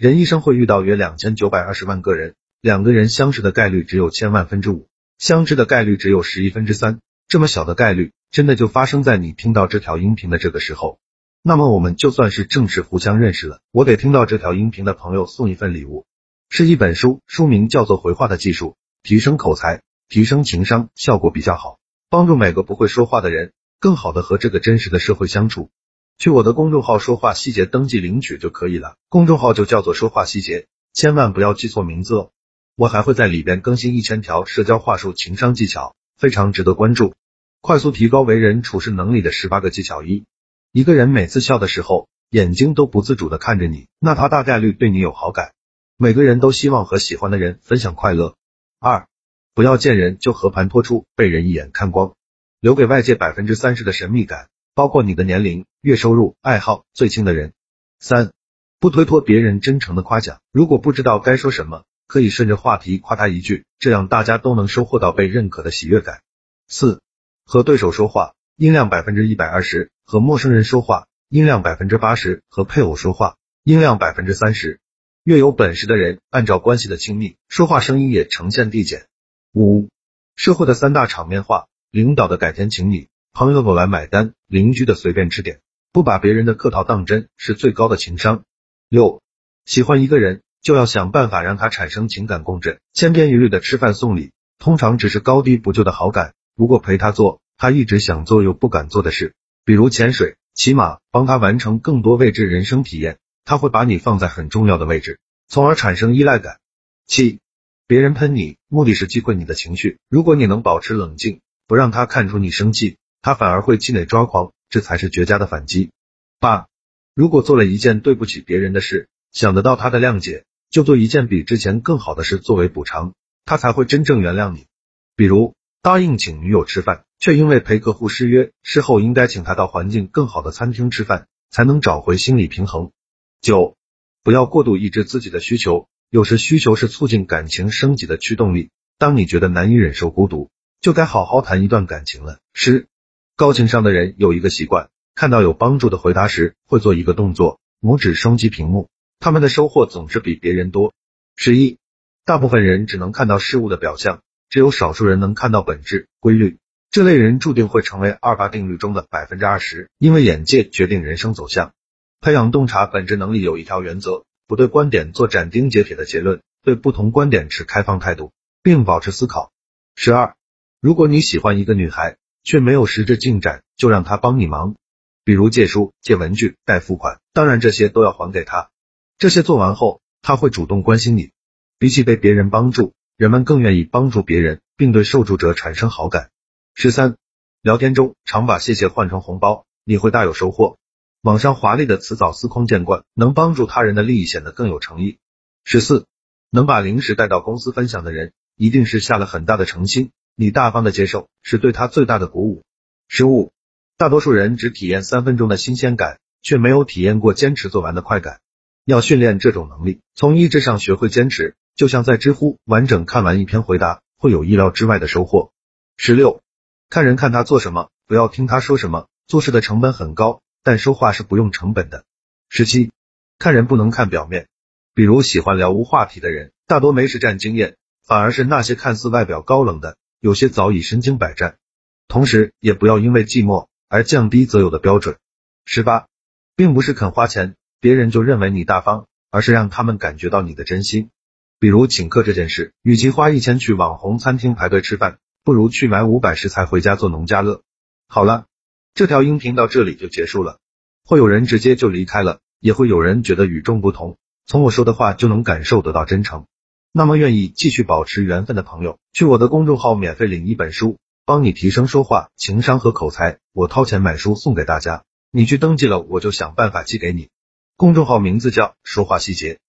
人一生会遇到约两千九百二十万个人，两个人相识的概率只有千万分之五，相知的概率只有十亿分之三。这么小的概率，真的就发生在你听到这条音频的这个时候。那么我们就算是正式互相认识了。我给听到这条音频的朋友送一份礼物，是一本书，书名叫做《回话的技术》，提升口才，提升情商，效果比较好，帮助每个不会说话的人更好的和这个真实的社会相处。去我的公众号“说话细节”登记领取就可以了，公众号就叫做“说话细节”，千万不要记错名字哦。我还会在里边更新一千条社交话术、情商技巧，非常值得关注。快速提高为人处事能力的十八个技巧一：一个人每次笑的时候，眼睛都不自主的看着你，那他大概率对你有好感。每个人都希望和喜欢的人分享快乐。二，不要见人就和盘托出，被人一眼看光，留给外界百分之三十的神秘感，包括你的年龄、月收入、爱好、最亲的人。三，不推脱别人真诚的夸奖，如果不知道该说什么，可以顺着话题夸他一句，这样大家都能收获到被认可的喜悦感。四。和对手说话音量百分之一百二十，和陌生人说话音量百分之八十，和配偶说话音量百分之三十。越有本事的人，按照关系的亲密，说话声音也呈现递减。五，社会的三大场面话：领导的改天请你，朋友的我来买单，邻居的随便吃点，不把别人的客套当真，是最高的情商。六，喜欢一个人，就要想办法让他产生情感共振，千篇一律的吃饭送礼，通常只是高低不就的好感。如果陪他做他一直想做又不敢做的事，比如潜水、骑马，帮他完成更多未知人生体验，他会把你放在很重要的位置，从而产生依赖感。七，别人喷你，目的是击溃你的情绪，如果你能保持冷静，不让他看出你生气，他反而会气馁抓狂，这才是绝佳的反击。八，如果做了一件对不起别人的事，想得到他的谅解，就做一件比之前更好的事作为补偿，他才会真正原谅你。比如。答应请女友吃饭，却因为陪客户失约，事后应该请他到环境更好的餐厅吃饭，才能找回心理平衡。九，不要过度抑制自己的需求，有时需求是促进感情升级的驱动力。当你觉得难以忍受孤独，就该好好谈一段感情了。十，高情商的人有一个习惯，看到有帮助的回答时，会做一个动作，拇指双击屏幕，他们的收获总是比别人多。十一，大部分人只能看到事物的表象。只有少数人能看到本质规律，这类人注定会成为二八定律中的百分之二十，因为眼界决定人生走向。培养洞察本质能力有一条原则：不对观点做斩钉截铁的结论，对不同观点持开放态度，并保持思考。十二，如果你喜欢一个女孩，却没有实质进展，就让他帮你忙，比如借书、借文具、代付款，当然这些都要还给他。这些做完后，他会主动关心你，比起被别人帮助。人们更愿意帮助别人，并对受助者产生好感。十三，聊天中常把谢谢换成红包，你会大有收获。网上华丽的辞藻司空见惯，能帮助他人的利益显得更有诚意。十四，能把零食带到公司分享的人，一定是下了很大的诚心，你大方的接受，是对他最大的鼓舞。十五，大多数人只体验三分钟的新鲜感，却没有体验过坚持做完的快感。要训练这种能力，从意志上学会坚持。就像在知乎完整看完一篇回答，会有意料之外的收获。十六，看人看他做什么，不要听他说什么。做事的成本很高，但说话是不用成本的。十七，看人不能看表面，比如喜欢聊无话题的人，大多没实战经验，反而是那些看似外表高冷的，有些早已身经百战。同时，也不要因为寂寞而降低择友的标准。十八，并不是肯花钱，别人就认为你大方，而是让他们感觉到你的真心。比如请客这件事，与其花一千去网红餐厅排队吃饭，不如去买五百食材回家做农家乐。好了，这条音频到这里就结束了。会有人直接就离开了，也会有人觉得与众不同。从我说的话就能感受得到真诚。那么愿意继续保持缘分的朋友，去我的公众号免费领一本书，帮你提升说话、情商和口才。我掏钱买书送给大家，你去登记了，我就想办法寄给你。公众号名字叫说话细节。